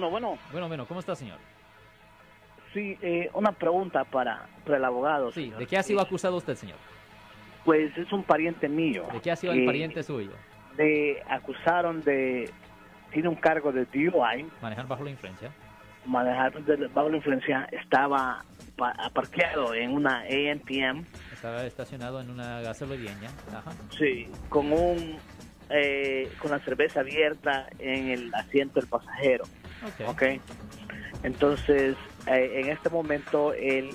bueno, bueno. Bueno, bueno, ¿cómo está, señor? Sí, eh, una pregunta para, para el abogado. Sí, señor. ¿de qué ha sido acusado usted, señor? Pues es un pariente mío. ¿De qué ha sido el Eh, pariente suyo? De acusaron de tiene un cargo de DUI, Manejar bajo la influencia. manejar bajo la influencia, estaba pa- parqueado en una ANPM, Estaba estacionado en una gasolinera. Ajá. sí, con un eh, con la cerveza abierta en el asiento del pasajero, Ok. ¿ok? Entonces, eh, en este momento él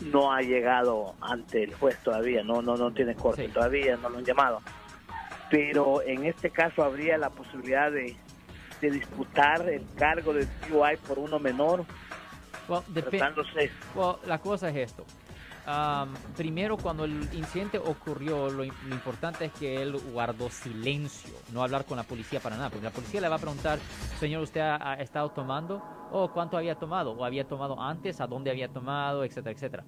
no ha llegado ante el juez todavía, no no no tiene corte Sí. todavía, no lo han llamado. Pero en este caso habría la posibilidad de, de disputar el cargo de DUI por uno menor, Well, tratándose well, la cosa es esto. Primero, cuando el incidente ocurrió, lo importante es que él guardó silencio, no hablar con la policía para nada, porque la policía le va a preguntar, señor, ¿usted ha, ha estado tomando? ¿O cuánto había tomado? ¿O había tomado antes? ¿A dónde había tomado? Etcétera, etcétera.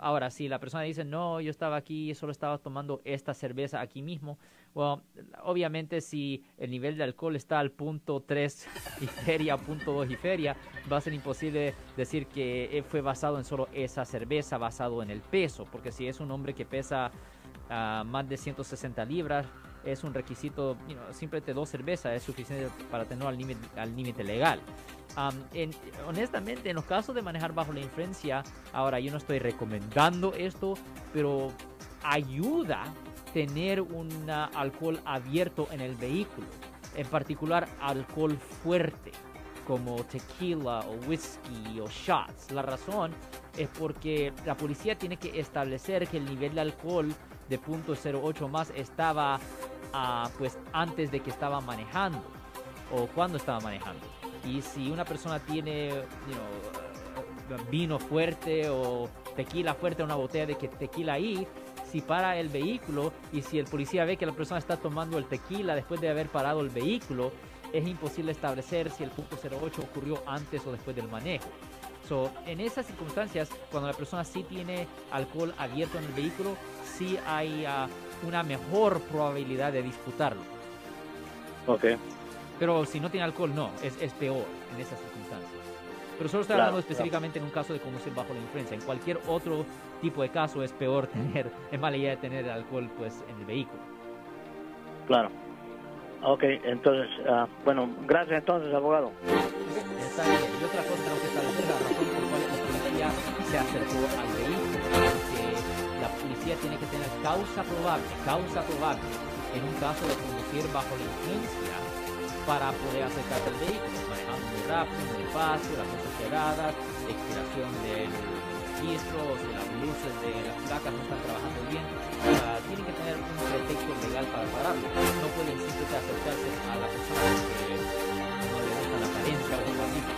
Ahora, si la persona dice, no, yo estaba aquí, solo estaba tomando esta cerveza aquí mismo, well, obviamente si el nivel de alcohol está al punto 3 y feria, punto 2 y feria, va a ser imposible decir que eh, fue basado en solo esa cerveza, basado en el peso, porque si es un hombre que pesa ah, más de 160 libras, es un requisito, you know, simplemente dos cervezas es suficiente para límite al límite legal. Am, en- honestamente, en los casos de manejar bajo la influencia, ahora yo no estoy recomendando esto, pero ayuda tener un alcohol abierto en el vehículo, en particular alcohol fuerte como tequila o whisky o shots. La razón es porque la policía tiene que establecer que el nivel de alcohol de .08 más estaba ah, pues antes de que estaba manejando o cuando estaba manejando. Y si una persona tiene you know, vino fuerte o tequila fuerte, una botella de tequila ahí, si para el vehículo y si el policía ve que la persona está tomando el tequila después de haber parado el vehículo, es imposible establecer si el punto 08 ocurrió antes o después del manejo. So, en esas circunstancias, cuando la persona sí tiene alcohol abierto en el vehículo, sí hay ah, una mejor probabilidad de disputarlo. Ok. Pero si no tiene alcohol, no, es, es peor en esas circunstancias. Pero solo estoy Claro, hablando específicamente en un caso de conducir bajo la influencia. En cualquier otro tipo de caso es peor tener, es mala idea tener alcohol pues en el vehículo. Claro. Ok, entonces, ah, bueno, gracias entonces, abogado. Está bien. Y otra cosa tengo que establecer la razón por la cual la policía se acercó al vehículo. Porque la policía tiene que tener causa probable, causa probable, en un caso de conducir bajo la influencia para poder acercarse al vehículo, manejando muy rápido, muy despacio, las luces cerradas, expiración del registro, o si las luces de las placas no están trabajando bien, ah, tienen que tener un pretexto legal para pararlo. No pueden simplemente acercarse a la persona que no le gusta la apariencia o algo así.